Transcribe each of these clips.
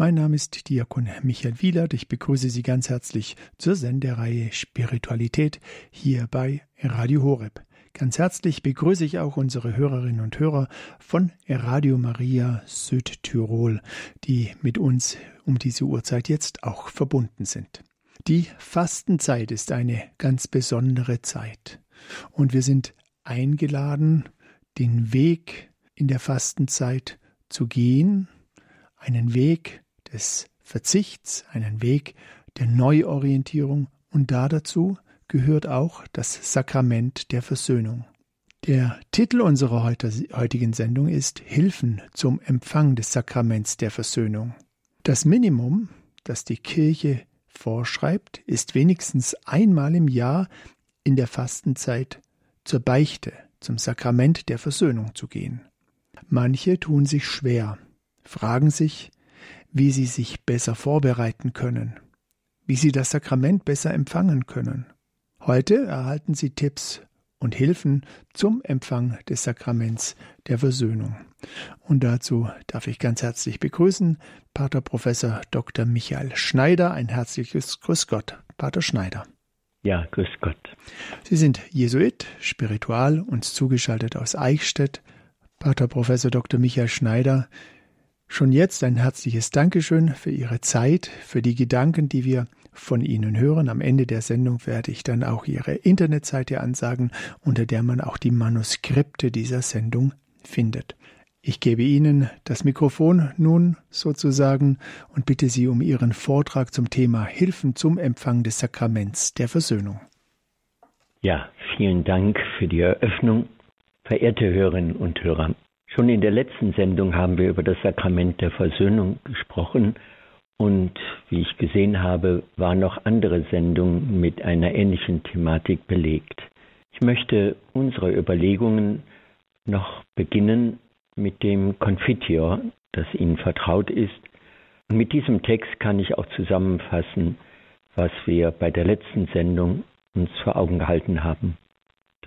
Mein Name ist Diakon Michael Wielert. Ich begrüße Sie ganz herzlich zur Sendereihe Spiritualität hier bei Radio Horeb. Ganz herzlich begrüße ich auch unsere Hörerinnen und Hörer von Radio Maria Südtirol, die mit uns um diese Uhrzeit jetzt auch verbunden sind. Die Fastenzeit ist eine ganz besondere Zeit und wir sind eingeladen, den Weg in der Fastenzeit zu gehen, einen Weg des Verzichts, einen Weg der Neuorientierung und da dazu gehört auch das Sakrament der Versöhnung. Der Titel unserer heutigen Sendung ist Hilfen zum Empfang des Sakraments der Versöhnung. Das Minimum, das die Kirche vorschreibt, ist wenigstens einmal im Jahr in der Fastenzeit zur Beichte, zum Sakrament der Versöhnung zu gehen. Manche tun sich schwer, fragen sich, wie sie sich besser vorbereiten können, wie sie das Sakrament besser empfangen können. Heute erhalten Sie Tipps und Hilfen zum Empfang des Sakraments der Versöhnung. Und dazu darf ich ganz herzlich begrüßen Pater Professor Dr. Michael Schneider. Ein herzliches Grüß Gott, Pater Schneider. Ja, grüß Gott. Sie sind Jesuit, spiritual, uns zugeschaltet aus Eichstätt. Pater Professor Dr. Michael Schneider, Schon jetzt ein herzliches Dankeschön für Ihre Zeit, für die Gedanken, die wir von Ihnen hören. Am Ende der Sendung werde ich dann auch Ihre Internetseite ansagen, unter der man auch die Manuskripte dieser Sendung findet. Ich gebe Ihnen das Mikrofon nun sozusagen und bitte Sie um Ihren Vortrag zum Thema Hilfen zum Empfang des Sakraments der Versöhnung. Ja, vielen Dank für die Eröffnung. Verehrte Hörerinnen und Hörer, Schon in der letzten Sendung haben wir über das Sakrament der Versöhnung gesprochen und wie ich gesehen habe, waren noch andere Sendungen mit einer ähnlichen Thematik belegt. Ich möchte unsere Überlegungen noch beginnen mit dem Confiteor, das Ihnen vertraut ist. Und mit diesem Text kann ich auch zusammenfassen, was wir bei der letzten Sendung uns vor Augen gehalten haben.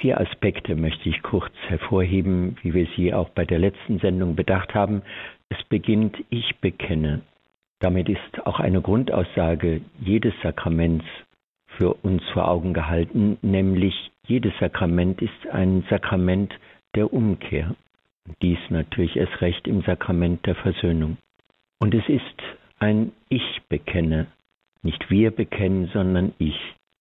Vier Aspekte möchte ich kurz hervorheben, wie wir sie auch bei der letzten Sendung bedacht haben. Es beginnt Ich bekenne. Damit ist auch eine Grundaussage jedes Sakraments für uns vor Augen gehalten, nämlich jedes Sakrament ist ein Sakrament der Umkehr. Dies natürlich erst recht im Sakrament der Versöhnung. Und es ist ein Ich bekenne, nicht wir bekennen, sondern ich.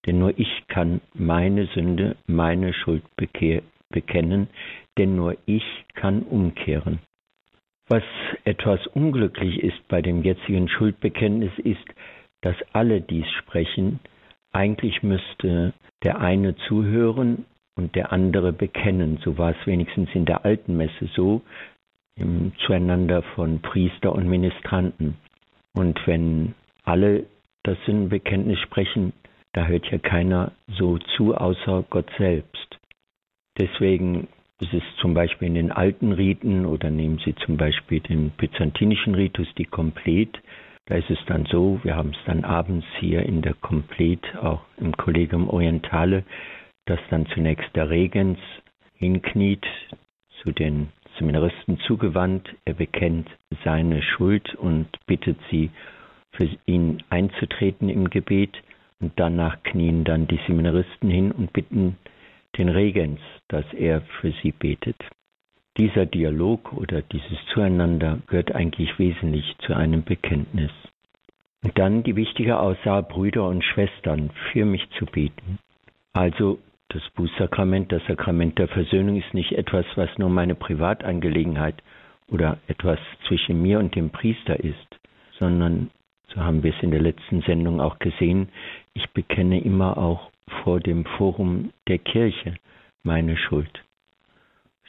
Denn nur ich kann meine Sünde, meine Schuld bekennen, denn nur ich kann umkehren. Was etwas unglücklich ist bei dem jetzigen Schuldbekenntnis ist, dass alle dies sprechen. Eigentlich müsste der eine zuhören und der andere bekennen. So war es wenigstens in der alten Messe so, im Zueinander von Priester und Ministranten. Und wenn alle das Sündenbekenntnis sprechen, da hört ja keiner so zu, außer Gott selbst. Deswegen ist es zum Beispiel in den alten Riten oder nehmen Sie zum Beispiel den byzantinischen Ritus, die Komplet, da ist es dann so, wir haben es dann abends hier in der Komplet, auch im Kollegium Orientale, dass dann zunächst der Regens hinkniet, zu den Seminaristen zugewandt, er bekennt seine Schuld und bittet sie, für ihn einzutreten im Gebet. Und danach knien dann die Seminaristen hin und bitten den Regens, dass er für sie betet. Dieser Dialog oder dieses Zueinander gehört eigentlich wesentlich zu einem Bekenntnis. Und dann die wichtige Aussage, Brüder und Schwestern, für mich zu beten. Also das Bußsakrament, das Sakrament der Versöhnung ist nicht etwas, was nur meine Privatangelegenheit oder etwas zwischen mir und dem Priester ist, sondern so haben wir es in der letzten Sendung auch gesehen, ich bekenne immer auch vor dem Forum der Kirche meine Schuld.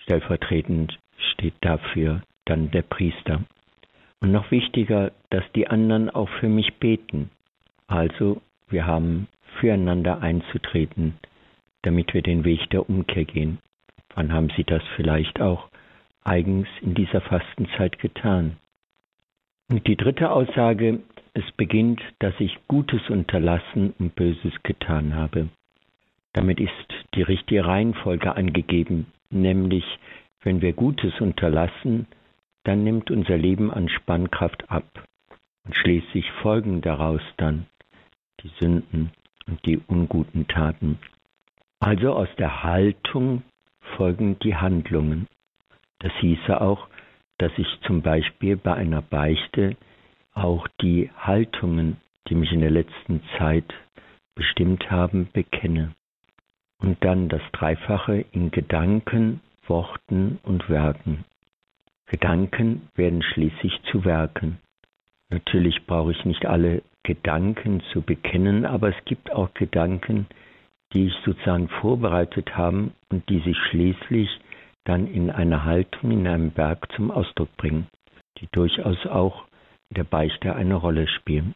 Stellvertretend steht dafür dann der Priester. Und noch wichtiger, dass die anderen auch für mich beten. Also wir haben füreinander einzutreten, damit wir den Weg der Umkehr gehen. Wann haben Sie das vielleicht auch eigens in dieser Fastenzeit getan? Und die dritte Aussage, es beginnt, dass ich Gutes unterlassen und Böses getan habe. Damit ist die richtige Reihenfolge angegeben, nämlich wenn wir Gutes unterlassen, dann nimmt unser Leben an Spannkraft ab und schließlich folgen daraus dann die Sünden und die unguten Taten. Also aus der Haltung folgen die Handlungen. Das hieße auch, dass ich zum Beispiel bei einer Beichte auch die Haltungen, die mich in der letzten Zeit bestimmt haben, bekenne. Und dann das Dreifache in Gedanken, Worten und Werken. Gedanken werden schließlich zu Werken. Natürlich brauche ich nicht alle Gedanken zu bekennen, aber es gibt auch Gedanken, die ich sozusagen vorbereitet habe und die sich schließlich dann in einer Haltung, in einem Berg zum Ausdruck bringen, die durchaus auch der Beichte eine Rolle spielen.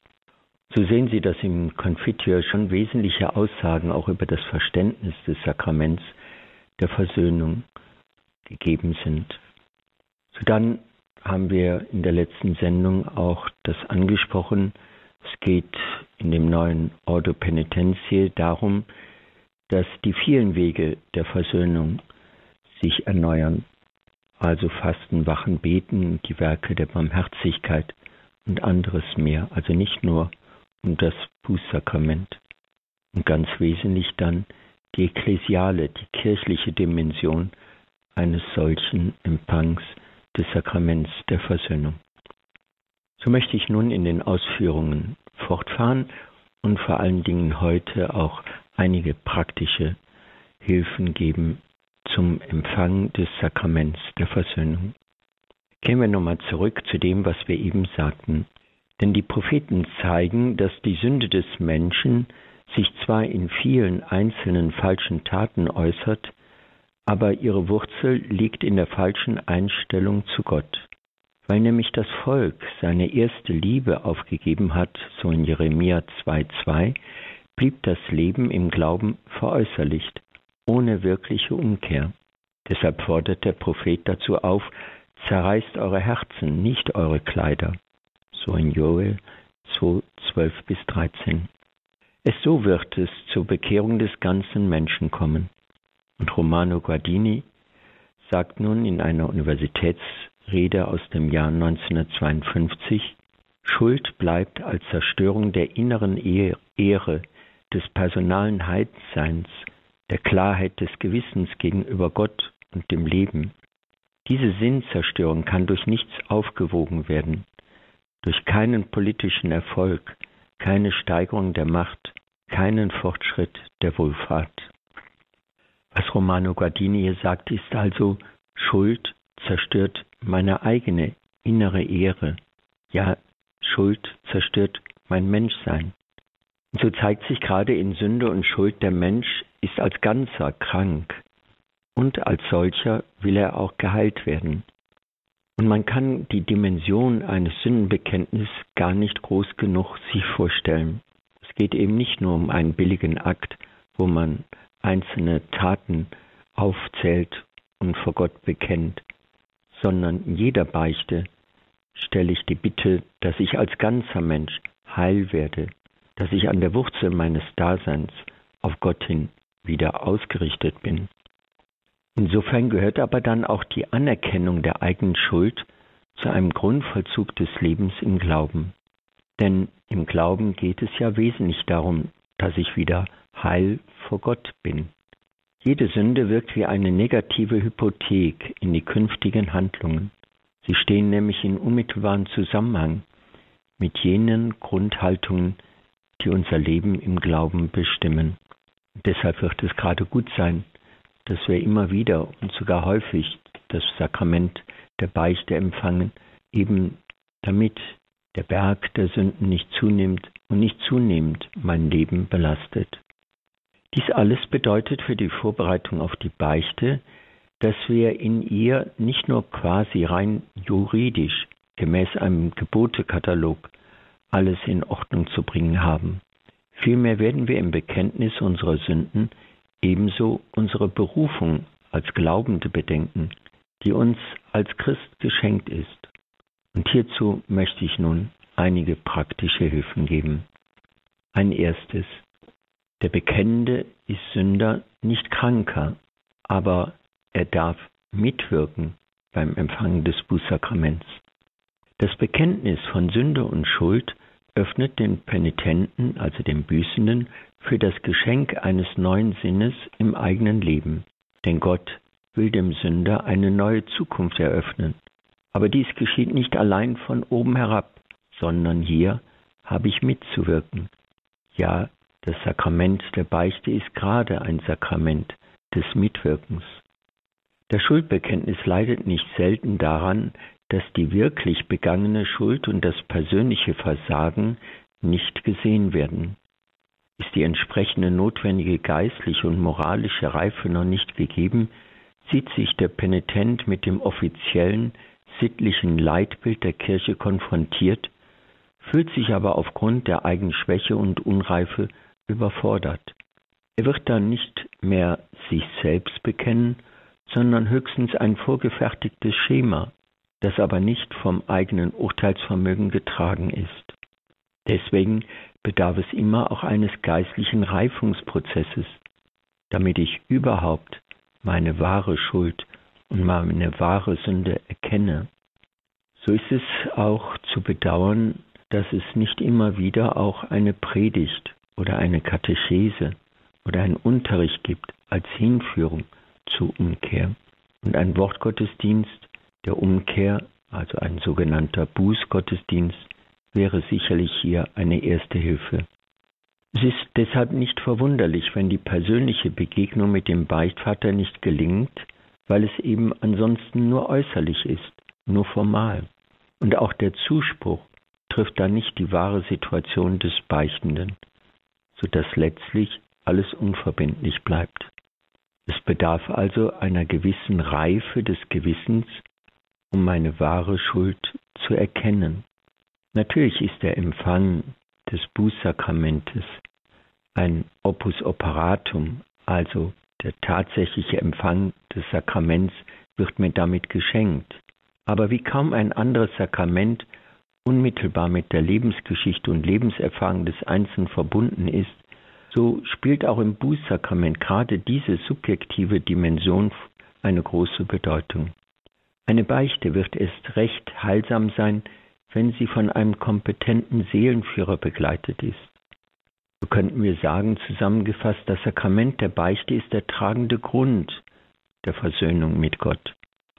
So sehen Sie, dass im Konfitior schon wesentliche Aussagen auch über das Verständnis des Sakraments der Versöhnung gegeben sind. So dann haben wir in der letzten Sendung auch das angesprochen. Es geht in dem neuen Ordo Penitentiae darum, dass die vielen Wege der Versöhnung sich erneuern, also Fasten, Wachen, Beten, die Werke der Barmherzigkeit und anderes mehr, also nicht nur um das Bußsakrament und ganz wesentlich dann die ekklesiale, die kirchliche Dimension eines solchen Empfangs des Sakraments der Versöhnung. So möchte ich nun in den Ausführungen fortfahren und vor allen Dingen heute auch einige praktische Hilfen geben zum Empfang des Sakraments der Versöhnung. Gehen wir nochmal zurück zu dem, was wir eben sagten. Denn die Propheten zeigen, dass die Sünde des Menschen sich zwar in vielen einzelnen falschen Taten äußert, aber ihre Wurzel liegt in der falschen Einstellung zu Gott. Weil nämlich das Volk seine erste Liebe aufgegeben hat, so in Jeremia 2,2, blieb das Leben im Glauben veräußerlicht, ohne wirkliche Umkehr. Deshalb fordert der Prophet dazu auf, zerreißt eure Herzen, nicht eure Kleider. So in Joel 2, 12 bis 13. Es so wird es zur Bekehrung des ganzen Menschen kommen. Und Romano Guardini sagt nun in einer Universitätsrede aus dem Jahr 1952, Schuld bleibt als Zerstörung der inneren Ehre, des personalen Heilseins, der Klarheit des Gewissens gegenüber Gott und dem Leben. Diese Sinnzerstörung kann durch nichts aufgewogen werden, durch keinen politischen Erfolg, keine Steigerung der Macht, keinen Fortschritt der Wohlfahrt. Was Romano Guardini hier sagt, ist also, Schuld zerstört meine eigene innere Ehre. Ja, Schuld zerstört mein Menschsein. Und so zeigt sich gerade in Sünde und Schuld, der Mensch ist als Ganzer krank und als solcher will er auch geheilt werden. Und man kann die Dimension eines Sündenbekenntnisses gar nicht groß genug sich vorstellen. Es geht eben nicht nur um einen billigen Akt, wo man einzelne Taten aufzählt und vor Gott bekennt, sondern in jeder Beichte stelle ich die Bitte, dass ich als ganzer Mensch heil werde, dass ich an der Wurzel meines Daseins auf Gott hin wieder ausgerichtet bin. Insofern gehört aber dann auch die Anerkennung der eigenen Schuld zu einem Grundvollzug des Lebens im Glauben. Denn im Glauben geht es ja wesentlich darum, dass ich wieder heil vor Gott bin. Jede Sünde wirkt wie eine negative Hypothek in die künftigen Handlungen. Sie stehen nämlich in unmittelbaren Zusammenhang mit jenen Grundhaltungen, die unser Leben im Glauben bestimmen. Deshalb wird es gerade gut sein, dass wir immer wieder und sogar häufig das Sakrament der Beichte empfangen, eben damit der Berg der Sünden nicht zunimmt und nicht zunehmend mein Leben belastet. Dies alles bedeutet für die Vorbereitung auf die Beichte, dass wir in ihr nicht nur quasi rein juridisch gemäß einem Gebotekatalog alles in Ordnung zu bringen haben. Vielmehr werden wir im Bekenntnis unserer Sünden ebenso unsere Berufung als Glaubende bedenken, die uns als Christ geschenkt ist. Und hierzu möchte ich nun einige praktische Hilfen geben. Ein erstes. Der Bekennende ist Sünder nicht kranker, aber er darf mitwirken beim Empfangen des Bußsakraments. Das Bekenntnis von Sünde und Schuld öffnet den Penitenten, also dem Büßenden, für das Geschenk eines neuen Sinnes im eigenen Leben. Denn Gott will dem Sünder eine neue Zukunft eröffnen. Aber dies geschieht nicht allein von oben herab, sondern hier habe ich mitzuwirken. Ja, das Sakrament der Beichte ist gerade ein Sakrament des Mitwirkens. Das Schuldbekenntnis leidet nicht selten daran, dass die wirklich begangene Schuld und das persönliche Versagen nicht gesehen werden. Ist die entsprechende notwendige geistliche und moralische Reife noch nicht gegeben, sieht sich der Penitent mit dem offiziellen sittlichen Leitbild der Kirche konfrontiert, fühlt sich aber aufgrund der eigenen Schwäche und Unreife überfordert. Er wird dann nicht mehr sich selbst bekennen, sondern höchstens ein vorgefertigtes Schema, das aber nicht vom eigenen Urteilsvermögen getragen ist. Deswegen bedarf es immer auch eines geistlichen Reifungsprozesses, damit ich überhaupt meine wahre Schuld und meine wahre Sünde erkenne. So ist es auch zu bedauern, dass es nicht immer wieder auch eine Predigt oder eine Katechese oder einen Unterricht gibt als Hinführung zur Umkehr und ein Wortgottesdienst der Umkehr, also ein sogenannter Bußgottesdienst, wäre sicherlich hier eine erste Hilfe. Es ist deshalb nicht verwunderlich, wenn die persönliche Begegnung mit dem Beichtvater nicht gelingt, weil es eben ansonsten nur äußerlich ist, nur formal. Und auch der Zuspruch trifft dann nicht die wahre Situation des Beichtenden, sodass letztlich alles unverbindlich bleibt. Es bedarf also einer gewissen Reife des Gewissens, um meine wahre Schuld zu erkennen. Natürlich ist der Empfang des Bußsakramentes ein Opus operatum, also der tatsächliche Empfang des Sakraments wird mir damit geschenkt. Aber wie kaum ein anderes Sakrament unmittelbar mit der Lebensgeschichte und Lebenserfahrung des Einzelnen verbunden ist, so spielt auch im Bußsakrament gerade diese subjektive Dimension eine große Bedeutung. Eine Beichte wird erst recht heilsam sein, wenn sie von einem kompetenten Seelenführer begleitet ist. So könnten wir sagen, zusammengefasst, das Sakrament der Beichte ist der tragende Grund der Versöhnung mit Gott,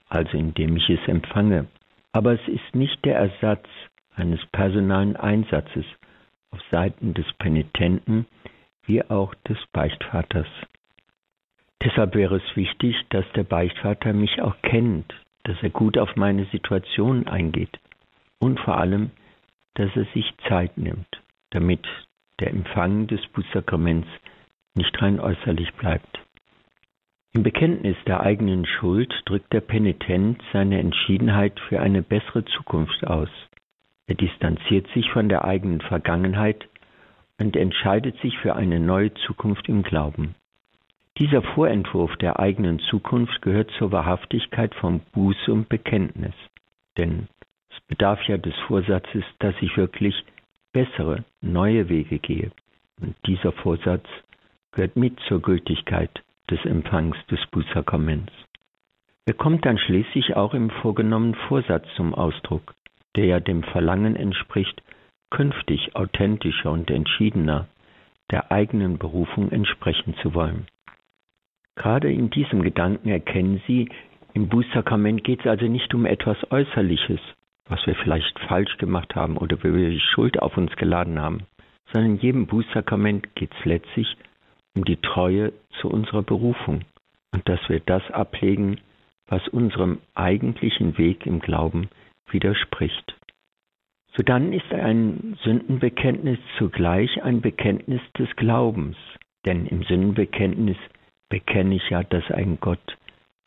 also indem ich es empfange. Aber es ist nicht der Ersatz eines personalen Einsatzes auf Seiten des Penitenten wie auch des Beichtvaters. Deshalb wäre es wichtig, dass der Beichtvater mich auch kennt, dass er gut auf meine Situation eingeht und vor allem, dass er sich Zeit nimmt, damit der Empfang des Bußsakraments nicht rein äußerlich bleibt. Im Bekenntnis der eigenen Schuld drückt der Penitent seine Entschiedenheit für eine bessere Zukunft aus. Er distanziert sich von der eigenen Vergangenheit und entscheidet sich für eine neue Zukunft im Glauben. Dieser Vorentwurf der eigenen Zukunft gehört zur Wahrhaftigkeit von Buße und Bekenntnis. Denn es bedarf ja des Vorsatzes, dass ich wirklich bessere, neue Wege gehe. Und dieser Vorsatz gehört mit zur Gültigkeit des Empfangs des Bußsakraments. Er kommt dann schließlich auch im vorgenommenen Vorsatz zum Ausdruck, der ja dem Verlangen entspricht, künftig authentischer und entschiedener der eigenen Berufung entsprechen zu wollen. Gerade in diesem Gedanken erkennen Sie, im Bußsakrament geht es also nicht um etwas Äußerliches, was wir vielleicht falsch gemacht haben oder wo wir die Schuld auf uns geladen haben, sondern in jedem Bußsakrament geht es letztlich um die Treue zu unserer Berufung und dass wir das ablegen, was unserem eigentlichen Weg im Glauben widerspricht. So dann ist ein Sündenbekenntnis zugleich ein Bekenntnis des Glaubens, denn im Sündenbekenntnis bekenne ich ja, dass ein Gott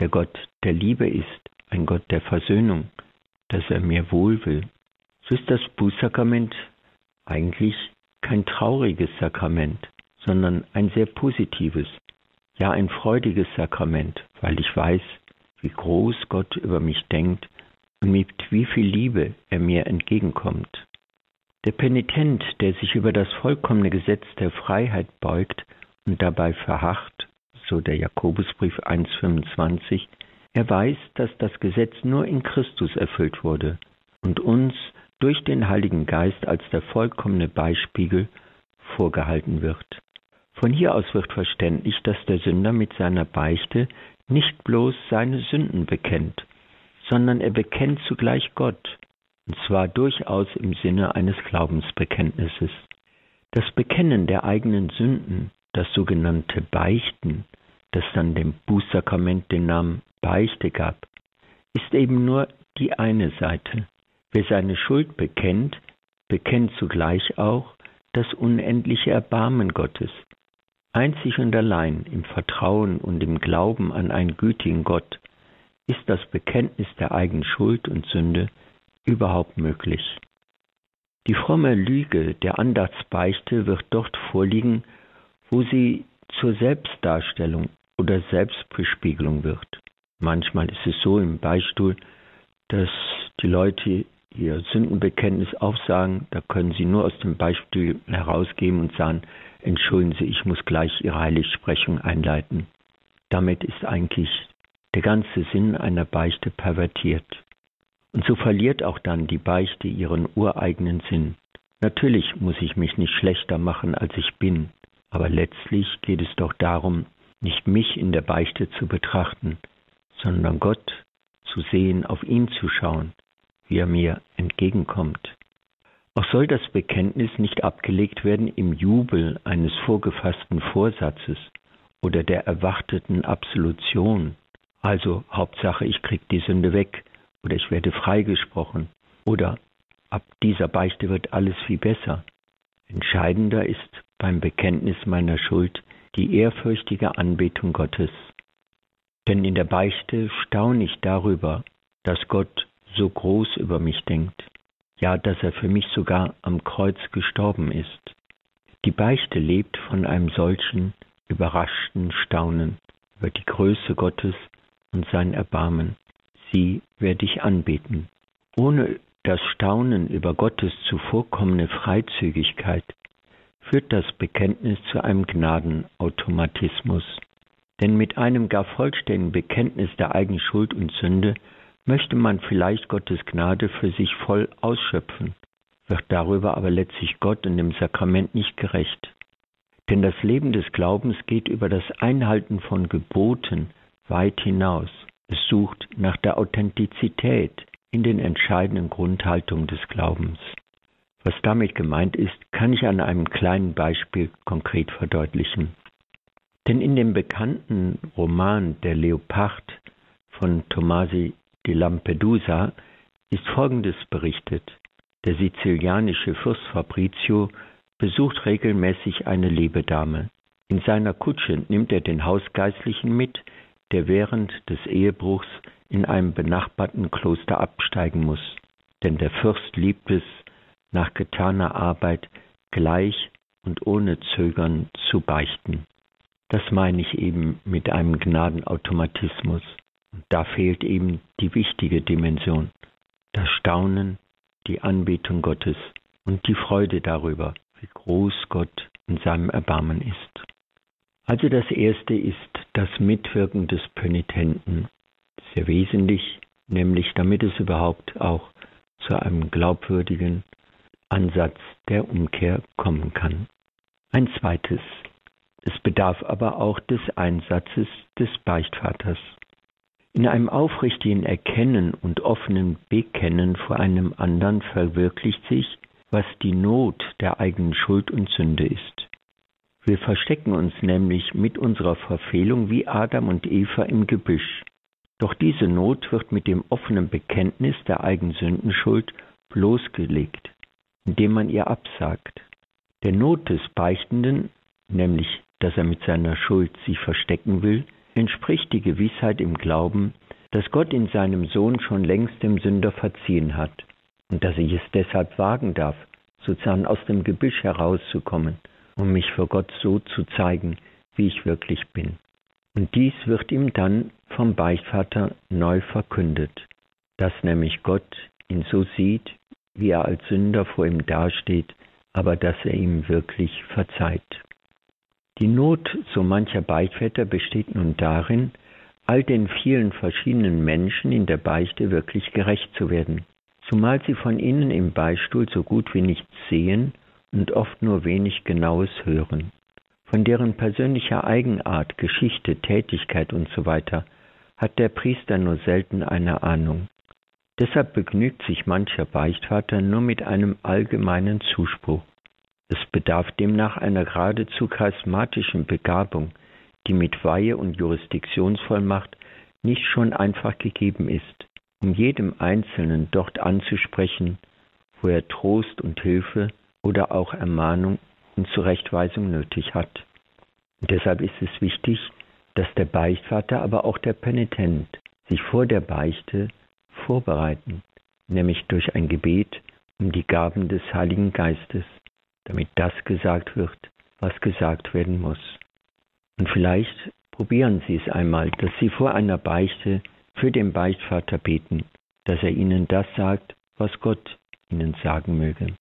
der Gott der Liebe ist, ein Gott der Versöhnung, dass er mir wohl will. So ist das Bußsakrament eigentlich kein trauriges Sakrament, sondern ein sehr positives, ja ein freudiges Sakrament, weil ich weiß, wie groß Gott über mich denkt und mit wie viel Liebe er mir entgegenkommt. Der Penitent, der sich über das vollkommene Gesetz der Freiheit beugt und dabei verharrt, so der Jakobusbrief 1.25, er weiß, dass das Gesetz nur in Christus erfüllt wurde und uns durch den Heiligen Geist als der vollkommene Beispiegel vorgehalten wird. Von hier aus wird verständlich, dass der Sünder mit seiner Beichte nicht bloß seine Sünden bekennt, sondern er bekennt zugleich Gott, und zwar durchaus im Sinne eines Glaubensbekenntnisses. Das Bekennen der eigenen Sünden, das sogenannte Beichten, das dann dem Bußsakrament den Namen Beichte gab, ist eben nur die eine Seite. Wer seine Schuld bekennt, bekennt zugleich auch das unendliche Erbarmen Gottes. Einzig und allein im Vertrauen und im Glauben an einen gütigen Gott ist das Bekenntnis der eigenen Schuld und Sünde überhaupt möglich. Die fromme Lüge der Andachtsbeichte wird dort vorliegen, wo sie zur Selbstdarstellung oder Selbstbespiegelung wird. Manchmal ist es so im Beistuhl, dass die Leute ihr Sündenbekenntnis aufsagen, da können sie nur aus dem Beispiel herausgeben und sagen, entschuldigen Sie, ich muss gleich Ihre Heiligsprechung einleiten. Damit ist eigentlich der ganze Sinn einer Beichte pervertiert. Und so verliert auch dann die Beichte ihren ureigenen Sinn. Natürlich muss ich mich nicht schlechter machen, als ich bin, aber letztlich geht es doch darum, nicht mich in der Beichte zu betrachten, sondern Gott zu sehen, auf ihn zu schauen, wie er mir entgegenkommt. Auch soll das Bekenntnis nicht abgelegt werden im Jubel eines vorgefassten Vorsatzes oder der erwarteten Absolution, also Hauptsache ich krieg die Sünde weg oder ich werde freigesprochen oder ab dieser Beichte wird alles viel besser. Entscheidender ist beim Bekenntnis meiner Schuld die ehrfürchtige Anbetung Gottes. Denn in der Beichte staune ich darüber, dass Gott so groß über mich denkt, ja, dass er für mich sogar am Kreuz gestorben ist. Die Beichte lebt von einem solchen überraschten Staunen über die Größe Gottes und sein Erbarmen. Sie werde ich anbeten. Ohne das Staunen über Gottes zuvorkommende Freizügigkeit führt das Bekenntnis zu einem Gnadenautomatismus. Denn mit einem gar vollständigen Bekenntnis der eigenen Schuld und Sünde möchte man vielleicht Gottes Gnade für sich voll ausschöpfen, wird darüber aber letztlich Gott und dem Sakrament nicht gerecht. Denn das Leben des Glaubens geht über das Einhalten von Geboten weit hinaus. Es sucht nach der Authentizität in den entscheidenden Grundhaltungen des Glaubens. Was damit gemeint ist, kann ich an einem kleinen Beispiel konkret verdeutlichen. Denn in dem bekannten Roman Der Leopard von Tomasi di Lampedusa ist Folgendes berichtet. Der sizilianische Fürst Fabrizio besucht regelmäßig eine Lebedame. In seiner Kutsche nimmt er den Hausgeistlichen mit, der während des Ehebruchs in einem benachbarten Kloster absteigen muss. Denn der Fürst liebt es, nach getaner Arbeit gleich und ohne Zögern zu beichten. Das meine ich eben mit einem Gnadenautomatismus. Da fehlt eben die wichtige Dimension, das Staunen, die Anbetung Gottes und die Freude darüber, wie groß Gott in seinem Erbarmen ist. Also das Erste ist das Mitwirken des Penitenten. Sehr wesentlich, nämlich damit es überhaupt auch zu einem glaubwürdigen Ansatz der Umkehr kommen kann. Ein zweites. Es bedarf aber auch des Einsatzes des Beichtvaters. In einem aufrichtigen Erkennen und offenen Bekennen vor einem anderen verwirklicht sich, was die Not der eigenen Schuld und Sünde ist. Wir verstecken uns nämlich mit unserer Verfehlung wie Adam und Eva im Gebüsch. Doch diese Not wird mit dem offenen Bekenntnis der eigenen Sündenschuld bloßgelegt, indem man ihr absagt. Der Not des Beichtenden, nämlich dass er mit seiner Schuld sich verstecken will, entspricht die Gewissheit im Glauben, dass Gott in seinem Sohn schon längst dem Sünder verziehen hat und dass ich es deshalb wagen darf, sozusagen aus dem Gebüsch herauszukommen, um mich vor Gott so zu zeigen, wie ich wirklich bin. Und dies wird ihm dann vom Beichtvater neu verkündet, dass nämlich Gott ihn so sieht, wie er als Sünder vor ihm dasteht, aber dass er ihm wirklich verzeiht. Die Not so mancher Beichtväter besteht nun darin, all den vielen verschiedenen Menschen in der Beichte wirklich gerecht zu werden, zumal sie von ihnen im Beistuhl so gut wie nichts sehen und oft nur wenig Genaues hören. Von deren persönlicher Eigenart, Geschichte, Tätigkeit usw. So hat der Priester nur selten eine Ahnung. Deshalb begnügt sich mancher Beichtvater nur mit einem allgemeinen Zuspruch. Es bedarf demnach einer geradezu charismatischen Begabung, die mit Weihe und Jurisdiktionsvollmacht nicht schon einfach gegeben ist, um jedem Einzelnen dort anzusprechen, wo er Trost und Hilfe oder auch Ermahnung und Zurechtweisung nötig hat. Und deshalb ist es wichtig, dass der Beichtvater, aber auch der Penitent sich vor der Beichte vorbereiten, nämlich durch ein Gebet um die Gaben des Heiligen Geistes, damit das gesagt wird, was gesagt werden muss. Und vielleicht probieren Sie es einmal, dass Sie vor einer Beichte für den Beichtvater beten, dass er Ihnen das sagt, was Gott Ihnen sagen möge.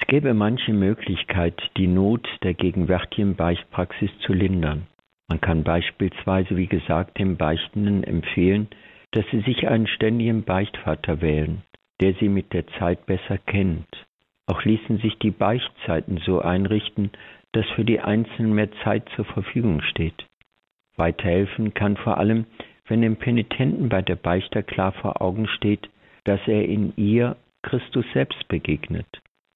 Es gäbe manche Möglichkeit, die Not der gegenwärtigen Beichtpraxis zu lindern. Man kann beispielsweise, wie gesagt, dem Beichtenden empfehlen, dass sie sich einen ständigen Beichtvater wählen, der sie mit der Zeit besser kennt, auch ließen sich die Beichtzeiten so einrichten, dass für die Einzelnen mehr Zeit zur Verfügung steht. Weiterhelfen kann vor allem, wenn dem Penitenten bei der Beichter klar vor Augen steht, dass er in ihr Christus selbst begegnet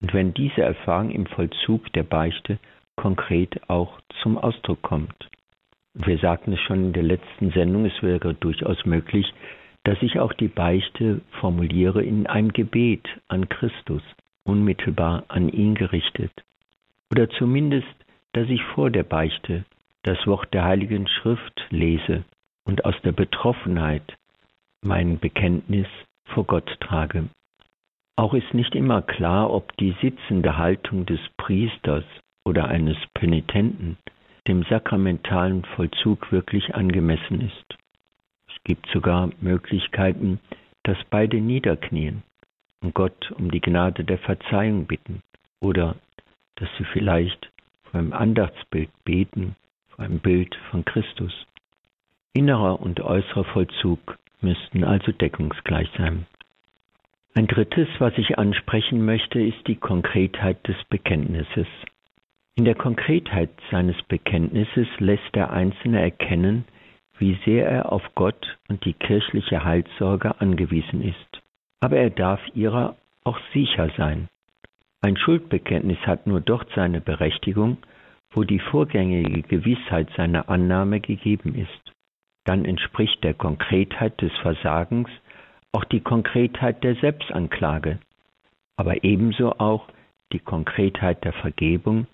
und wenn diese Erfahrung im Vollzug der Beichte konkret auch zum Ausdruck kommt. Wir sagten es schon in der letzten Sendung, es wäre durchaus möglich, dass ich auch die Beichte formuliere in einem Gebet an Christus, unmittelbar an ihn gerichtet. Oder zumindest, dass ich vor der Beichte das Wort der Heiligen Schrift lese und aus der Betroffenheit mein Bekenntnis vor Gott trage. Auch ist nicht immer klar, ob die sitzende Haltung des Priesters oder eines Penitenten dem sakramentalen Vollzug wirklich angemessen ist. Es gibt sogar Möglichkeiten, dass beide niederknien und Gott um die Gnade der Verzeihung bitten oder dass sie vielleicht vor einem Andachtsbild beten, vor einem Bild von Christus. Innerer und äußerer Vollzug müssten also deckungsgleich sein. Ein drittes, was ich ansprechen möchte, ist die Konkretheit des Bekenntnisses. In der Konkretheit seines Bekenntnisses lässt der Einzelne erkennen, wie sehr er auf Gott und die kirchliche Heilsorge angewiesen ist aber er darf ihrer auch sicher sein. Ein Schuldbekenntnis hat nur dort seine Berechtigung, wo die vorgängige Gewissheit seiner Annahme gegeben ist. Dann entspricht der Konkretheit des Versagens auch die Konkretheit der Selbstanklage, aber ebenso auch die Konkretheit der Vergebung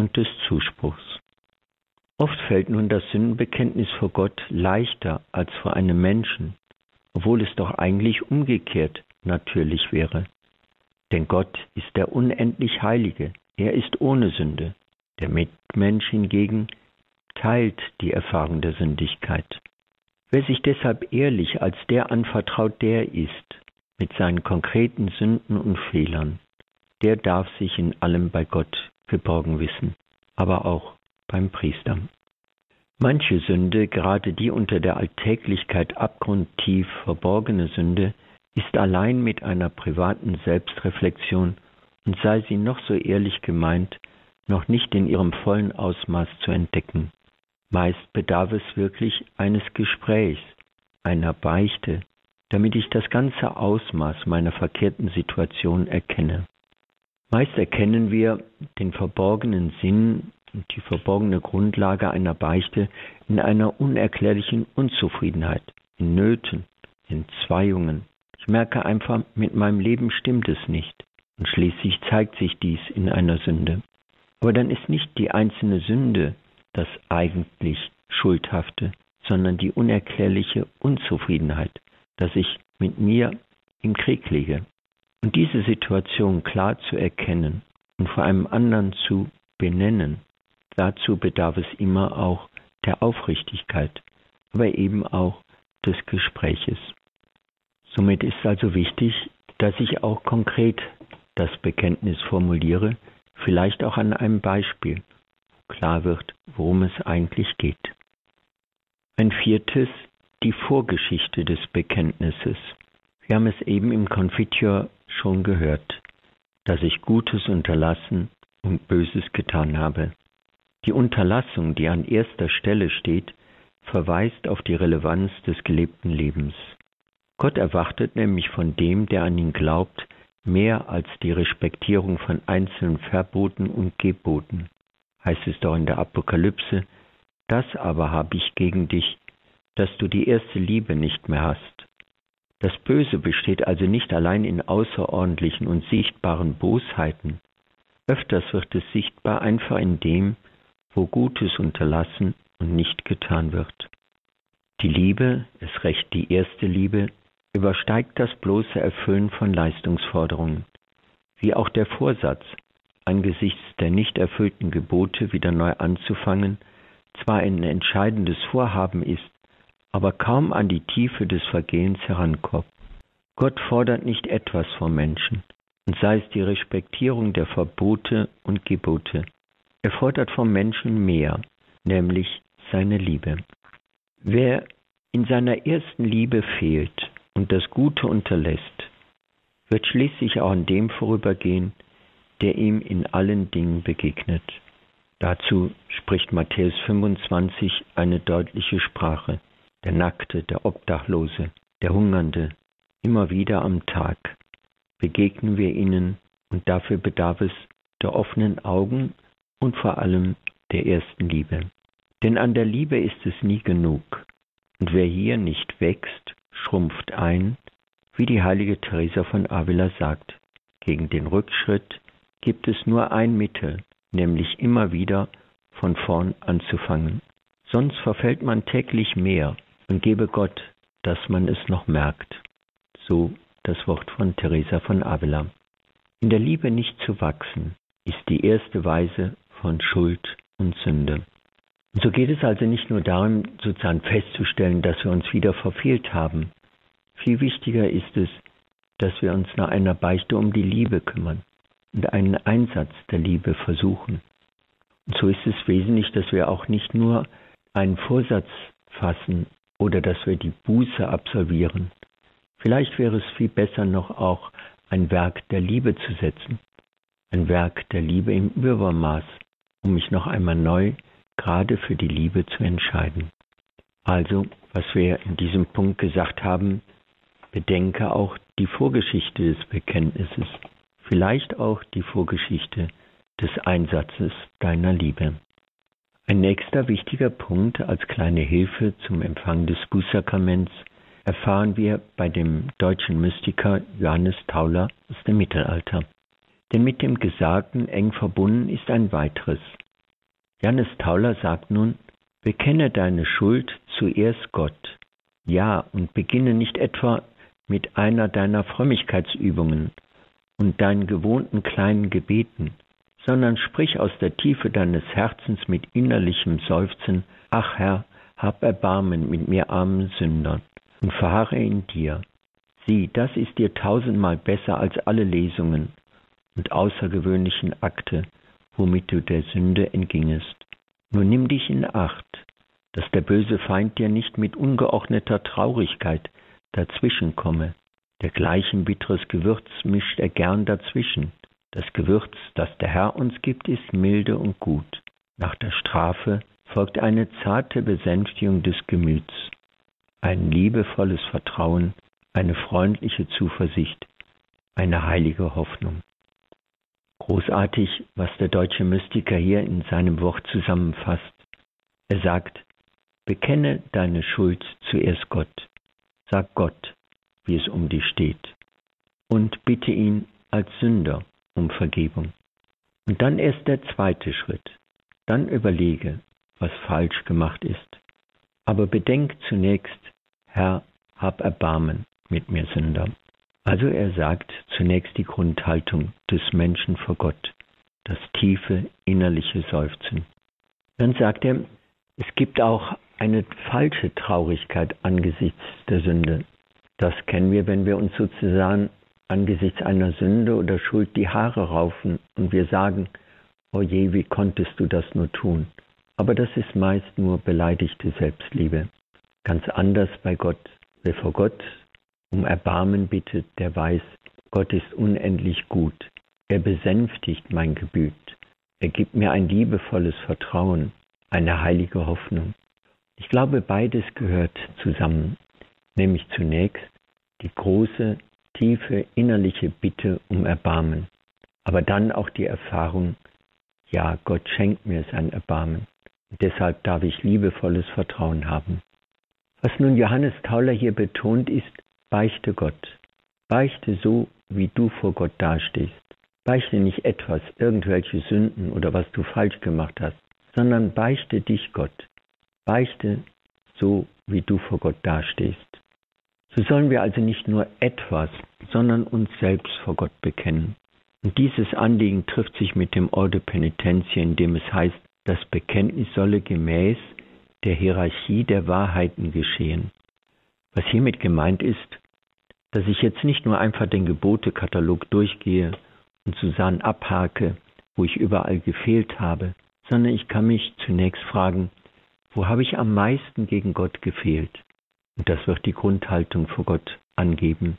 und des Zuspruchs. Oft fällt nun das Sündenbekenntnis vor Gott leichter als vor einem Menschen, obwohl es doch eigentlich umgekehrt natürlich wäre. Denn Gott ist der unendlich Heilige, er ist ohne Sünde. Der Mitmensch hingegen teilt die Erfahrung der Sündigkeit. Wer sich deshalb ehrlich als der anvertraut, der er ist, mit seinen konkreten Sünden und Fehlern, der darf sich in allem bei Gott geborgen wissen, aber auch beim Priester. Manche Sünde, gerade die unter der Alltäglichkeit abgrundtief verborgene Sünde, ist allein mit einer privaten Selbstreflexion und sei sie noch so ehrlich gemeint, noch nicht in ihrem vollen Ausmaß zu entdecken. Meist bedarf es wirklich eines Gesprächs, einer Beichte, damit ich das ganze Ausmaß meiner verkehrten Situation erkenne. Meist erkennen wir den verborgenen Sinn und die verborgene Grundlage einer Beichte in einer unerklärlichen Unzufriedenheit, in Nöten, in Zweiungen, ich merke einfach, mit meinem Leben stimmt es nicht. Und schließlich zeigt sich dies in einer Sünde. Aber dann ist nicht die einzelne Sünde das eigentlich Schuldhafte, sondern die unerklärliche Unzufriedenheit, dass ich mit mir im Krieg liege. Und diese Situation klar zu erkennen und vor einem anderen zu benennen, dazu bedarf es immer auch der Aufrichtigkeit, aber eben auch des Gespräches. Somit ist also wichtig, dass ich auch konkret das Bekenntnis formuliere, vielleicht auch an einem Beispiel, klar wird, worum es eigentlich geht. Ein viertes, die Vorgeschichte des Bekenntnisses. Wir haben es eben im Konfitür schon gehört, dass ich Gutes unterlassen und Böses getan habe. Die Unterlassung, die an erster Stelle steht, verweist auf die Relevanz des gelebten Lebens. Gott erwartet nämlich von dem, der an ihn glaubt, mehr als die Respektierung von einzelnen Verboten und Geboten. Heißt es doch in der Apokalypse, das aber habe ich gegen dich, dass du die erste Liebe nicht mehr hast. Das Böse besteht also nicht allein in außerordentlichen und sichtbaren Bosheiten, öfters wird es sichtbar einfach in dem, wo Gutes unterlassen und nicht getan wird. Die Liebe, es recht die erste Liebe, übersteigt das bloße Erfüllen von Leistungsforderungen, wie auch der Vorsatz, angesichts der nicht erfüllten Gebote wieder neu anzufangen, zwar ein entscheidendes Vorhaben ist, aber kaum an die Tiefe des Vergehens herankommt. Gott fordert nicht etwas vom Menschen, und sei es die Respektierung der Verbote und Gebote. Er fordert vom Menschen mehr, nämlich seine Liebe. Wer in seiner ersten Liebe fehlt und das Gute unterlässt, wird schließlich auch an dem vorübergehen, der ihm in allen Dingen begegnet. Dazu spricht Matthäus 25 eine deutliche Sprache. Der Nackte, der Obdachlose, der Hungernde, immer wieder am Tag begegnen wir ihnen und dafür bedarf es der offenen Augen und vor allem der ersten Liebe. Denn an der Liebe ist es nie genug. Und wer hier nicht wächst, schrumpft ein, wie die heilige Teresa von Avila sagt. Gegen den Rückschritt gibt es nur ein Mittel, nämlich immer wieder von vorn anzufangen. Sonst verfällt man täglich mehr und gebe Gott, dass man es noch merkt. So das Wort von Teresa von Avila. In der Liebe nicht zu wachsen, ist die erste Weise von Schuld und Sünde. Und so geht es also nicht nur darum, sozusagen festzustellen, dass wir uns wieder verfehlt haben. Viel wichtiger ist es, dass wir uns nach einer Beichte um die Liebe kümmern und einen Einsatz der Liebe versuchen. Und so ist es wesentlich, dass wir auch nicht nur einen Vorsatz fassen oder dass wir die Buße absolvieren. Vielleicht wäre es viel besser noch auch ein Werk der Liebe zu setzen, ein Werk der Liebe im Übermaß, um mich noch einmal neu gerade für die Liebe zu entscheiden. Also, was wir in diesem Punkt gesagt haben, bedenke auch die Vorgeschichte des Bekenntnisses, vielleicht auch die Vorgeschichte des Einsatzes deiner Liebe. Ein nächster wichtiger Punkt als kleine Hilfe zum Empfang des Bußsakraments erfahren wir bei dem deutschen Mystiker Johannes Tauler aus dem Mittelalter. Denn mit dem Gesagten eng verbunden ist ein weiteres. Johannes Tauler sagt nun, bekenne deine Schuld zuerst Gott. Ja, und beginne nicht etwa mit einer deiner Frömmigkeitsübungen und deinen gewohnten kleinen Gebeten, sondern sprich aus der Tiefe deines Herzens mit innerlichem Seufzen, ach Herr, hab Erbarmen mit mir armen Sündern und verharre in dir. Sieh, das ist dir tausendmal besser als alle Lesungen und außergewöhnlichen Akte, womit du der Sünde entgingest. Nur nimm dich in Acht, dass der böse Feind dir nicht mit ungeordneter Traurigkeit dazwischen komme. Dergleichen bitteres Gewürz mischt er gern dazwischen. Das Gewürz, das der Herr uns gibt, ist milde und gut. Nach der Strafe folgt eine zarte Besänftigung des Gemüts, ein liebevolles Vertrauen, eine freundliche Zuversicht, eine heilige Hoffnung. Großartig, was der deutsche Mystiker hier in seinem Wort zusammenfasst. Er sagt, bekenne deine Schuld zuerst Gott, sag Gott, wie es um dich steht, und bitte ihn als Sünder um Vergebung. Und dann erst der zweite Schritt. Dann überlege, was falsch gemacht ist. Aber bedenk zunächst, Herr, hab Erbarmen mit mir Sünder. Also er sagt zunächst die Grundhaltung des Menschen vor Gott, das tiefe innerliche Seufzen. Dann sagt er, es gibt auch eine falsche Traurigkeit angesichts der Sünde. Das kennen wir, wenn wir uns sozusagen angesichts einer Sünde oder Schuld die Haare raufen und wir sagen, oh je, wie konntest du das nur tun? Aber das ist meist nur beleidigte Selbstliebe. Ganz anders bei Gott. Wer vor Gott um Erbarmen bittet, der weiß, Gott ist unendlich gut. Er besänftigt mein Gebüt. Er gibt mir ein liebevolles Vertrauen, eine heilige Hoffnung. Ich glaube, beides gehört zusammen, nämlich zunächst die große, tiefe innerliche Bitte um Erbarmen, aber dann auch die Erfahrung, ja, Gott schenkt mir sein Erbarmen. Deshalb darf ich liebevolles Vertrauen haben. Was nun Johannes Tauler hier betont, ist, beichte Gott. Beichte so, wie du vor Gott dastehst. Beichte nicht etwas, irgendwelche Sünden oder was du falsch gemacht hast, sondern beichte dich Gott. Beichte so, wie du vor Gott dastehst. So sollen wir also nicht nur etwas, sondern uns selbst vor Gott bekennen. Und dieses Anliegen trifft sich mit dem Orde Penitentia, in dem es heißt, das Bekenntnis solle gemäß der Hierarchie der Wahrheiten geschehen. Was hiermit gemeint ist, dass ich jetzt nicht nur einfach den Gebotekatalog durchgehe und Susanne abhake, wo ich überall gefehlt habe, sondern ich kann mich zunächst fragen, wo habe ich am meisten gegen Gott gefehlt? Und das wird die Grundhaltung vor Gott angeben.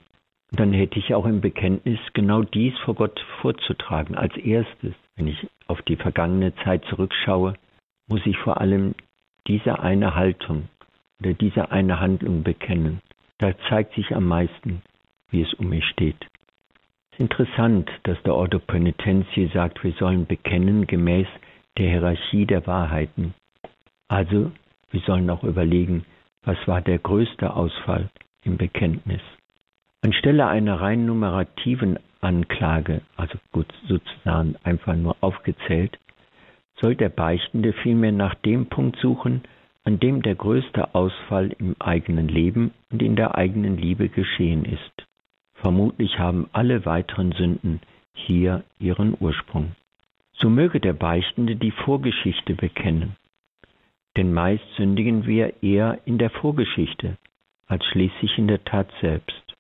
Und dann hätte ich auch im Bekenntnis genau dies vor Gott vorzutragen als erstes. Wenn ich auf die vergangene Zeit zurückschaue, muss ich vor allem diese eine Haltung oder diese eine Handlung bekennen. Da zeigt sich am meisten, wie es um mich steht. Es ist interessant, dass der Ordo Penitentie sagt, wir sollen bekennen gemäß der Hierarchie der Wahrheiten. Also, wir sollen auch überlegen, was war der größte Ausfall im Bekenntnis. Anstelle einer rein numerativen Anklage, also gut sozusagen einfach nur aufgezählt, soll der Beichtende vielmehr nach dem Punkt suchen, an dem der größte Ausfall im eigenen Leben und in der eigenen Liebe geschehen ist. Vermutlich haben alle weiteren Sünden hier ihren Ursprung. So möge der Beichtende die Vorgeschichte bekennen. Denn meist sündigen wir eher in der Vorgeschichte als schließlich in der Tat selbst.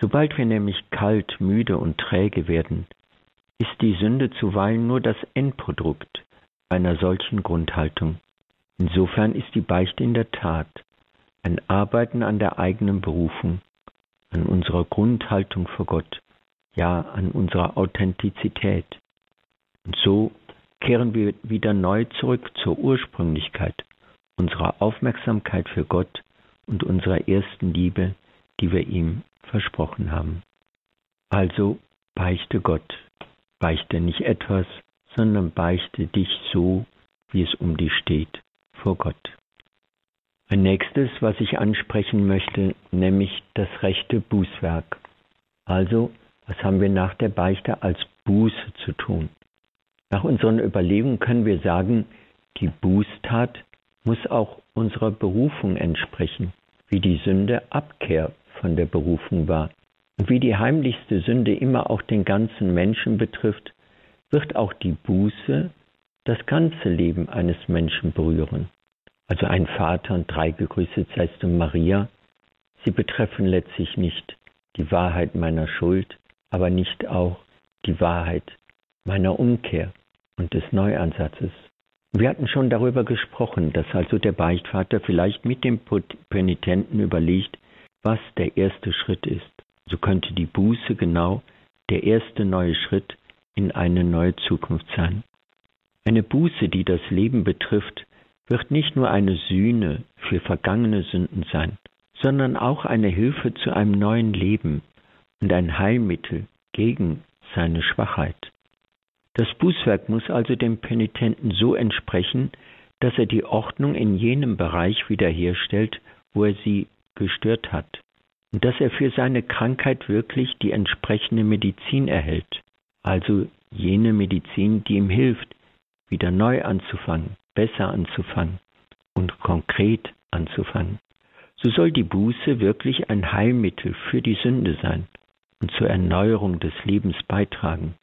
Sobald wir nämlich kalt, müde und träge werden, ist die Sünde zuweilen nur das Endprodukt einer solchen Grundhaltung. Insofern ist die Beichte in der Tat ein Arbeiten an der eigenen Berufung, an unserer Grundhaltung vor Gott, ja an unserer Authentizität. Und so kehren wir wieder neu zurück zur Ursprünglichkeit unserer Aufmerksamkeit für Gott und unserer ersten Liebe, die wir ihm versprochen haben. Also beichte Gott, beichte nicht etwas, sondern beichte dich so, wie es um dich steht, vor Gott. Ein nächstes, was ich ansprechen möchte, nämlich das rechte Bußwerk. Also, was haben wir nach der Beichte als Buße zu tun? Nach unseren Überlegungen können wir sagen, die Bußtat muss auch unserer Berufung entsprechen, wie die Sünde Abkehr von der Berufung war. Und wie die heimlichste Sünde immer auch den ganzen Menschen betrifft, wird auch die Buße das ganze Leben eines Menschen berühren. Also ein Vater und drei gegrüßet seist du Maria, sie betreffen letztlich nicht die Wahrheit meiner Schuld, aber nicht auch die Wahrheit meiner Umkehr und des Neuansatzes. Wir hatten schon darüber gesprochen, dass also der Beichtvater vielleicht mit dem Penitenten überlegt, was der erste Schritt ist. So könnte die Buße genau der erste neue Schritt in eine neue Zukunft sein. Eine Buße, die das Leben betrifft, wird nicht nur eine Sühne für vergangene Sünden sein, sondern auch eine Hilfe zu einem neuen Leben und ein Heilmittel gegen seine Schwachheit. Das Bußwerk muss also dem Penitenten so entsprechen, dass er die Ordnung in jenem Bereich wiederherstellt, wo er sie gestört hat, und dass er für seine Krankheit wirklich die entsprechende Medizin erhält, also jene Medizin, die ihm hilft, wieder neu anzufangen, besser anzufangen und konkret anzufangen. So soll die Buße wirklich ein Heilmittel für die Sünde sein und zur Erneuerung des Lebens beitragen.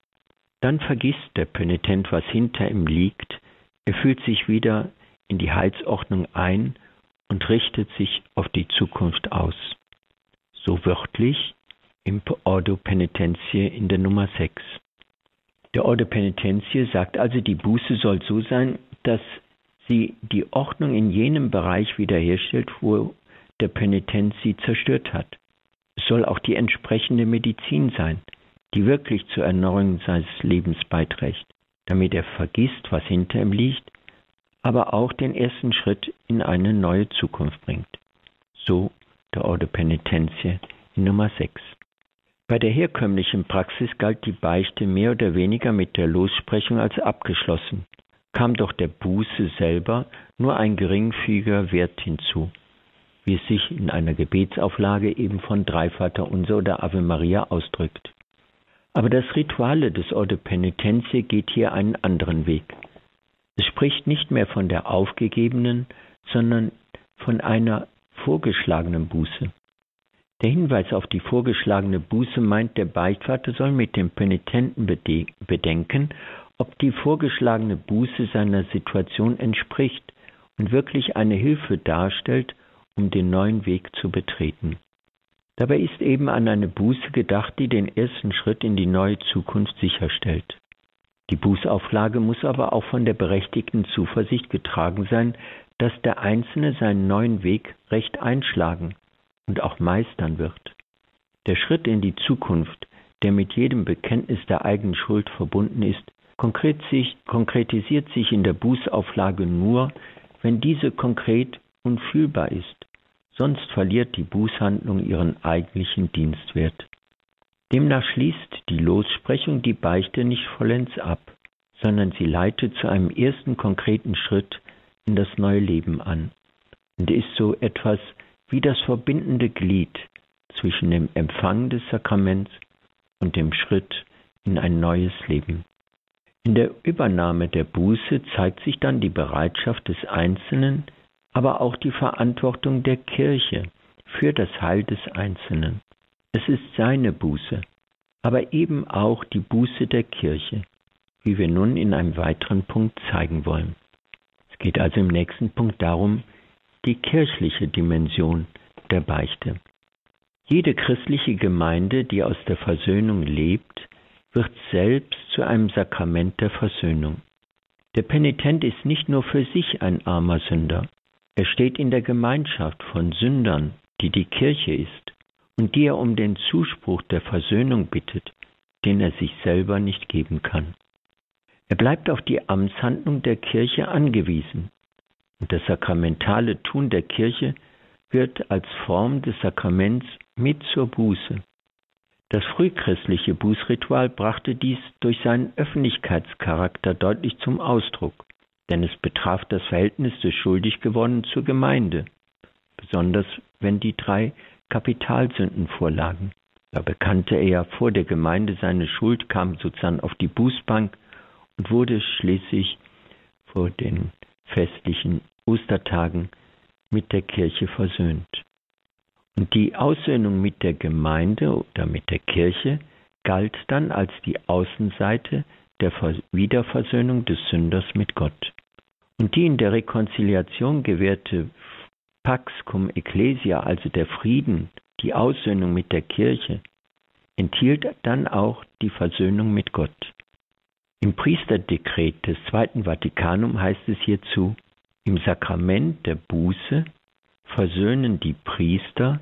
Dann vergisst der Penitent, was hinter ihm liegt, er fühlt sich wieder in die Heilsordnung ein und richtet sich auf die Zukunft aus. So wörtlich im Ordo Penitentiae in der Nummer 6. Der Ordo Penitentiae sagt also, die Buße soll so sein, dass sie die Ordnung in jenem Bereich wiederherstellt, wo der Penitent sie zerstört hat. Es soll auch die entsprechende Medizin sein, die wirklich zur Erneuerung seines Lebens beiträgt, damit er vergisst, was hinter ihm liegt, aber auch den ersten Schritt in eine neue Zukunft bringt. So der Ordo Penitentiae in Nummer 6. Bei der herkömmlichen Praxis galt die Beichte mehr oder weniger mit der Lossprechung als abgeschlossen, kam doch der Buße selber nur ein geringfügiger Wert hinzu, wie es sich in einer Gebetsauflage eben von Dreivater Unser oder Ave Maria ausdrückt. Aber das Rituale des Ordo Penitentiae geht hier einen anderen Weg. Es spricht nicht mehr von der aufgegebenen, sondern von einer vorgeschlagenen Buße. Der Hinweis auf die vorgeschlagene Buße meint, der Beichtvater soll mit dem Penitenten bedenken, ob die vorgeschlagene Buße seiner Situation entspricht und wirklich eine Hilfe darstellt, um den neuen Weg zu betreten. Dabei ist eben an eine Buße gedacht, die den ersten Schritt in die neue Zukunft sicherstellt. Die Bußauflage muss aber auch von der berechtigten Zuversicht getragen sein, dass der Einzelne seinen neuen Weg recht einschlagen und auch meistern wird. Der Schritt in die Zukunft, der mit jedem Bekenntnis der eigenen Schuld verbunden ist, konkretisiert sich in der Bußauflage nur, wenn diese konkret und fühlbar ist sonst verliert die Bußhandlung ihren eigentlichen Dienstwert. Demnach schließt die Lossprechung die Beichte nicht vollends ab, sondern sie leitet zu einem ersten konkreten Schritt in das neue Leben an und ist so etwas wie das verbindende Glied zwischen dem Empfang des Sakraments und dem Schritt in ein neues Leben. In der Übernahme der Buße zeigt sich dann die Bereitschaft des Einzelnen, aber auch die Verantwortung der Kirche für das Heil des Einzelnen. Es ist seine Buße, aber eben auch die Buße der Kirche, wie wir nun in einem weiteren Punkt zeigen wollen. Es geht also im nächsten Punkt darum, die kirchliche Dimension der Beichte. Jede christliche Gemeinde, die aus der Versöhnung lebt, wird selbst zu einem Sakrament der Versöhnung. Der Penitent ist nicht nur für sich ein armer Sünder, er steht in der Gemeinschaft von Sündern, die die Kirche ist, und die er um den Zuspruch der Versöhnung bittet, den er sich selber nicht geben kann. Er bleibt auf die Amtshandlung der Kirche angewiesen, und das sakramentale Tun der Kirche wird als Form des Sakraments mit zur Buße. Das frühchristliche Bußritual brachte dies durch seinen Öffentlichkeitscharakter deutlich zum Ausdruck denn es betraf das Verhältnis des schuldig gewordenen zur Gemeinde, besonders wenn die drei Kapitalsünden vorlagen. Da bekannte er ja vor der Gemeinde seine Schuld, kam sozusagen auf die Bußbank und wurde schließlich vor den festlichen Ostertagen mit der Kirche versöhnt. Und die Aussöhnung mit der Gemeinde oder mit der Kirche galt dann als die Außenseite der Wiederversöhnung des Sünders mit Gott. Und die in der Rekonziliation gewährte Pax cum Ecclesia, also der Frieden, die Aussöhnung mit der Kirche, enthielt dann auch die Versöhnung mit Gott. Im Priesterdekret des Zweiten Vatikanum heißt es hierzu, im Sakrament der Buße versöhnen die Priester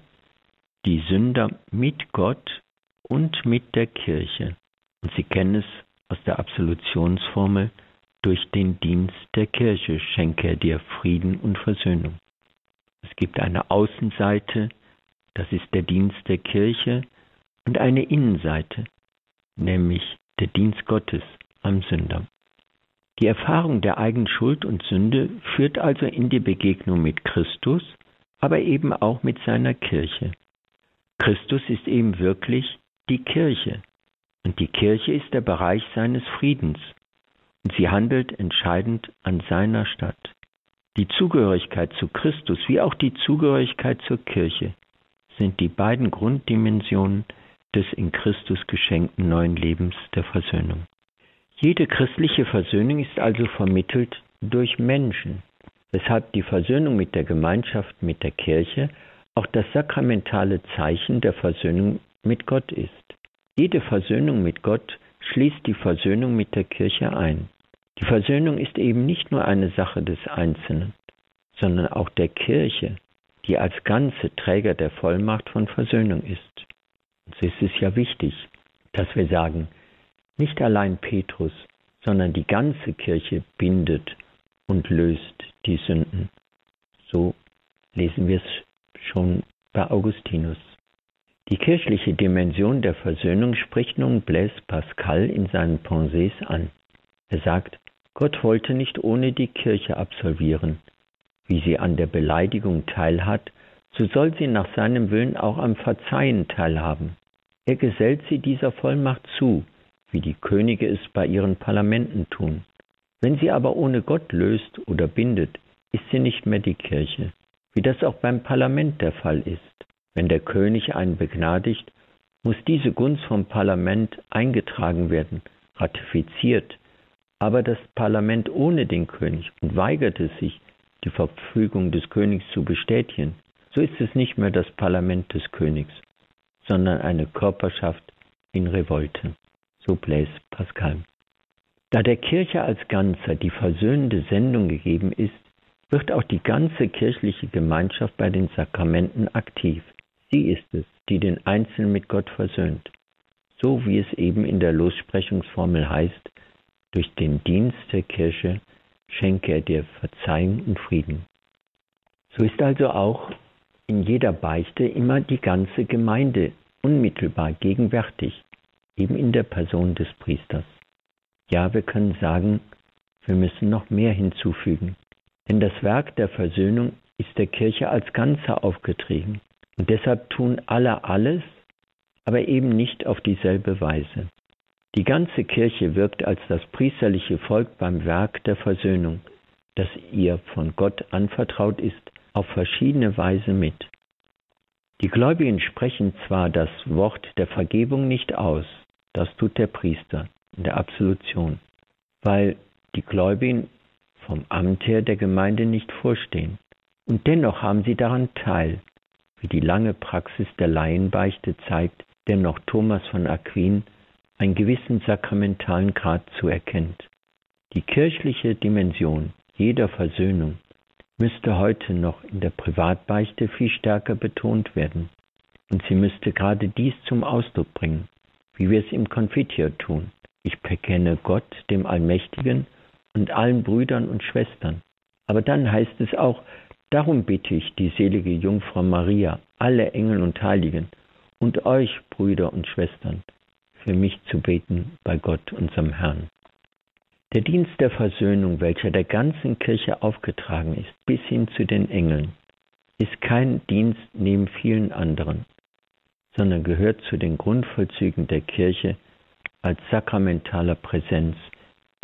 die Sünder mit Gott und mit der Kirche. Und Sie kennen es aus der Absolutionsformel, durch den Dienst der Kirche schenke er dir Frieden und Versöhnung. Es gibt eine Außenseite, das ist der Dienst der Kirche, und eine Innenseite, nämlich der Dienst Gottes am Sünder. Die Erfahrung der eigenen Schuld und Sünde führt also in die Begegnung mit Christus, aber eben auch mit seiner Kirche. Christus ist eben wirklich die Kirche, und die Kirche ist der Bereich seines Friedens, und sie handelt entscheidend an seiner Stadt. Die Zugehörigkeit zu Christus wie auch die Zugehörigkeit zur Kirche sind die beiden Grunddimensionen des in Christus geschenkten neuen Lebens der Versöhnung. Jede christliche Versöhnung ist also vermittelt durch Menschen, weshalb die Versöhnung mit der Gemeinschaft, mit der Kirche auch das sakramentale Zeichen der Versöhnung mit Gott ist. Jede Versöhnung mit Gott schließt die Versöhnung mit der Kirche ein. Die Versöhnung ist eben nicht nur eine Sache des Einzelnen, sondern auch der Kirche, die als ganze Träger der Vollmacht von Versöhnung ist. Und so ist es ja wichtig, dass wir sagen, nicht allein Petrus, sondern die ganze Kirche bindet und löst die Sünden. So lesen wir es schon bei Augustinus. Die kirchliche Dimension der Versöhnung spricht nun Blaise Pascal in seinen Pensées an. Er sagt, Gott wollte nicht ohne die Kirche absolvieren. Wie sie an der Beleidigung teilhat, so soll sie nach seinem Willen auch am Verzeihen teilhaben. Er gesellt sie dieser Vollmacht zu, wie die Könige es bei ihren Parlamenten tun. Wenn sie aber ohne Gott löst oder bindet, ist sie nicht mehr die Kirche, wie das auch beim Parlament der Fall ist. Wenn der König einen begnadigt, muss diese Gunst vom Parlament eingetragen werden, ratifiziert, aber das Parlament ohne den König und weigert es sich, die Verfügung des Königs zu bestätigen, so ist es nicht mehr das Parlament des Königs, sondern eine Körperschaft in Revolte. So Blaise Pascal. Da der Kirche als Ganzer die versöhnende Sendung gegeben ist, wird auch die ganze kirchliche Gemeinschaft bei den Sakramenten aktiv. Sie ist es, die den Einzelnen mit Gott versöhnt, so wie es eben in der Lossprechungsformel heißt, durch den Dienst der Kirche schenke er dir Verzeihung und Frieden. So ist also auch in jeder Beichte immer die ganze Gemeinde unmittelbar gegenwärtig, eben in der Person des Priesters. Ja, wir können sagen, wir müssen noch mehr hinzufügen, denn das Werk der Versöhnung ist der Kirche als Ganzer aufgetrieben. Und deshalb tun alle alles, aber eben nicht auf dieselbe Weise. Die ganze Kirche wirkt als das priesterliche Volk beim Werk der Versöhnung, das ihr von Gott anvertraut ist, auf verschiedene Weise mit. Die Gläubigen sprechen zwar das Wort der Vergebung nicht aus, das tut der Priester in der Absolution, weil die Gläubigen vom Amt her der Gemeinde nicht vorstehen. Und dennoch haben sie daran teil, wie die lange Praxis der Laienbeichte zeigt, der noch Thomas von Aquin einen gewissen sakramentalen Grad zuerkennt. Die kirchliche Dimension jeder Versöhnung müsste heute noch in der Privatbeichte viel stärker betont werden. Und sie müsste gerade dies zum Ausdruck bringen, wie wir es im Konfitier tun. Ich bekenne Gott, dem Allmächtigen, und allen Brüdern und Schwestern. Aber dann heißt es auch, Darum bitte ich die selige Jungfrau Maria, alle Engel und Heiligen und euch, Brüder und Schwestern, für mich zu beten bei Gott, unserem Herrn. Der Dienst der Versöhnung, welcher der ganzen Kirche aufgetragen ist, bis hin zu den Engeln, ist kein Dienst neben vielen anderen, sondern gehört zu den Grundvollzügen der Kirche als sakramentaler Präsenz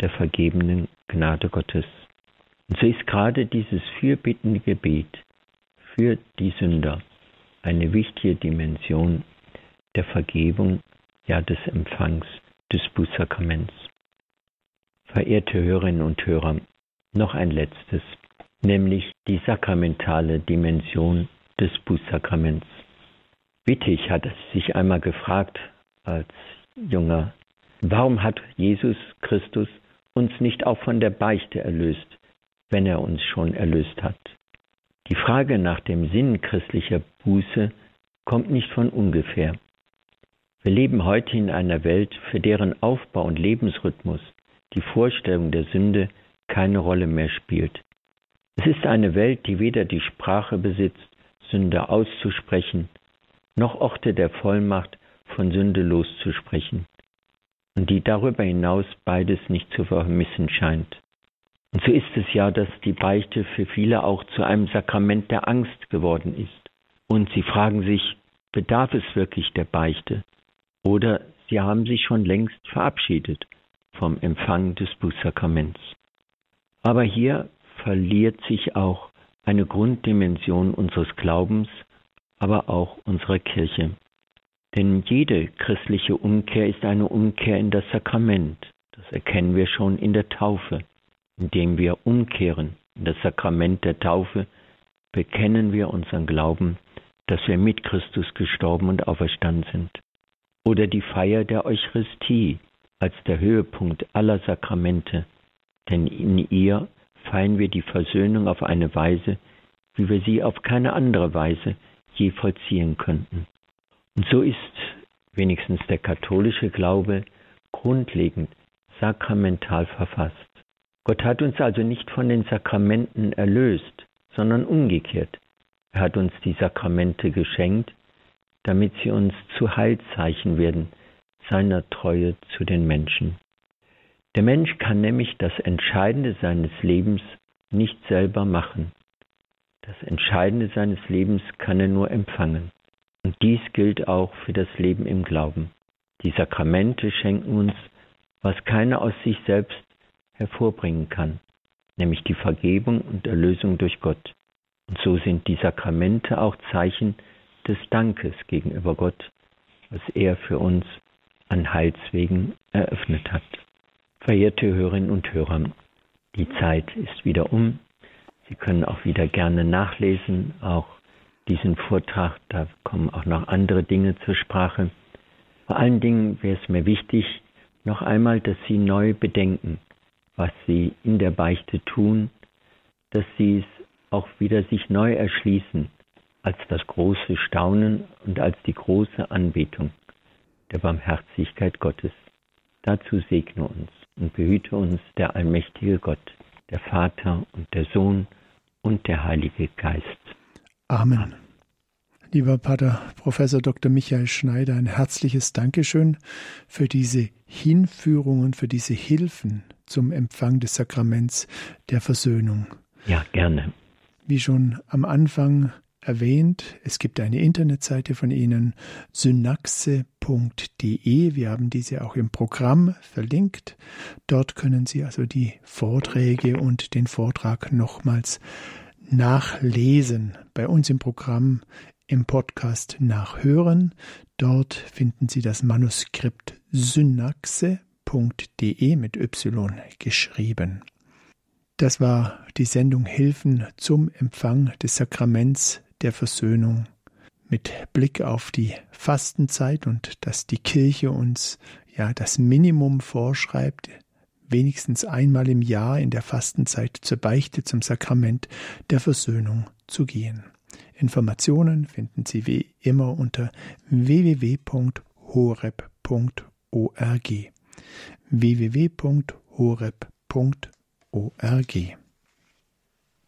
der vergebenen Gnade Gottes. Und so ist gerade dieses fürbittende Gebet für die Sünder eine wichtige Dimension der Vergebung, ja des Empfangs des Bußsakraments. Verehrte Hörerinnen und Hörer, noch ein letztes, nämlich die sakramentale Dimension des Bußsakraments. Wittig hat sich einmal gefragt als junger, warum hat Jesus Christus uns nicht auch von der Beichte erlöst? Wenn er uns schon erlöst hat. Die Frage nach dem Sinn christlicher Buße kommt nicht von ungefähr. Wir leben heute in einer Welt, für deren Aufbau und Lebensrhythmus die Vorstellung der Sünde keine Rolle mehr spielt. Es ist eine Welt, die weder die Sprache besitzt, Sünde auszusprechen, noch Orte der Vollmacht, von Sünde loszusprechen, und die darüber hinaus beides nicht zu vermissen scheint. Und so ist es ja, dass die Beichte für viele auch zu einem Sakrament der Angst geworden ist. Und sie fragen sich, bedarf es wirklich der Beichte? Oder sie haben sich schon längst verabschiedet vom Empfang des Bußsakraments. Aber hier verliert sich auch eine Grunddimension unseres Glaubens, aber auch unserer Kirche. Denn jede christliche Umkehr ist eine Umkehr in das Sakrament. Das erkennen wir schon in der Taufe. Indem wir umkehren in das Sakrament der Taufe, bekennen wir unseren Glauben, dass wir mit Christus gestorben und auferstanden sind. Oder die Feier der Eucharistie als der Höhepunkt aller Sakramente, denn in ihr feiern wir die Versöhnung auf eine Weise, wie wir sie auf keine andere Weise je vollziehen könnten. Und so ist wenigstens der katholische Glaube grundlegend sakramental verfasst. Gott hat uns also nicht von den Sakramenten erlöst, sondern umgekehrt. Er hat uns die Sakramente geschenkt, damit sie uns zu Heilzeichen werden seiner Treue zu den Menschen. Der Mensch kann nämlich das Entscheidende seines Lebens nicht selber machen. Das Entscheidende seines Lebens kann er nur empfangen. Und dies gilt auch für das Leben im Glauben. Die Sakramente schenken uns, was keiner aus sich selbst hervorbringen kann, nämlich die Vergebung und Erlösung durch Gott. Und so sind die Sakramente auch Zeichen des Dankes gegenüber Gott, was er für uns an Heilswegen eröffnet hat. Verehrte Hörerinnen und Hörer, die Zeit ist wieder um. Sie können auch wieder gerne nachlesen, auch diesen Vortrag, da kommen auch noch andere Dinge zur Sprache. Vor allen Dingen wäre es mir wichtig, noch einmal, dass Sie neu bedenken, was Sie in der Beichte tun, dass Sie es auch wieder sich neu erschließen als das große Staunen und als die große Anbetung der Barmherzigkeit Gottes. Dazu segne uns und behüte uns der allmächtige Gott, der Vater und der Sohn und der Heilige Geist. Amen. Lieber Pater Professor Dr. Michael Schneider, ein herzliches Dankeschön für diese Hinführungen, für diese Hilfen zum Empfang des Sakraments der Versöhnung. Ja, gerne. Wie schon am Anfang erwähnt, es gibt eine Internetseite von Ihnen, synaxe.de. Wir haben diese auch im Programm verlinkt. Dort können Sie also die Vorträge und den Vortrag nochmals nachlesen. Bei uns im Programm im Podcast nachhören. Dort finden Sie das Manuskript synaxe.de mit Y geschrieben. Das war die Sendung Hilfen zum Empfang des Sakraments der Versöhnung mit Blick auf die Fastenzeit und dass die Kirche uns ja das Minimum vorschreibt, wenigstens einmal im Jahr in der Fastenzeit zur Beichte zum Sakrament der Versöhnung zu gehen. Informationen finden Sie wie immer unter www.horeb.org. www.horeb.org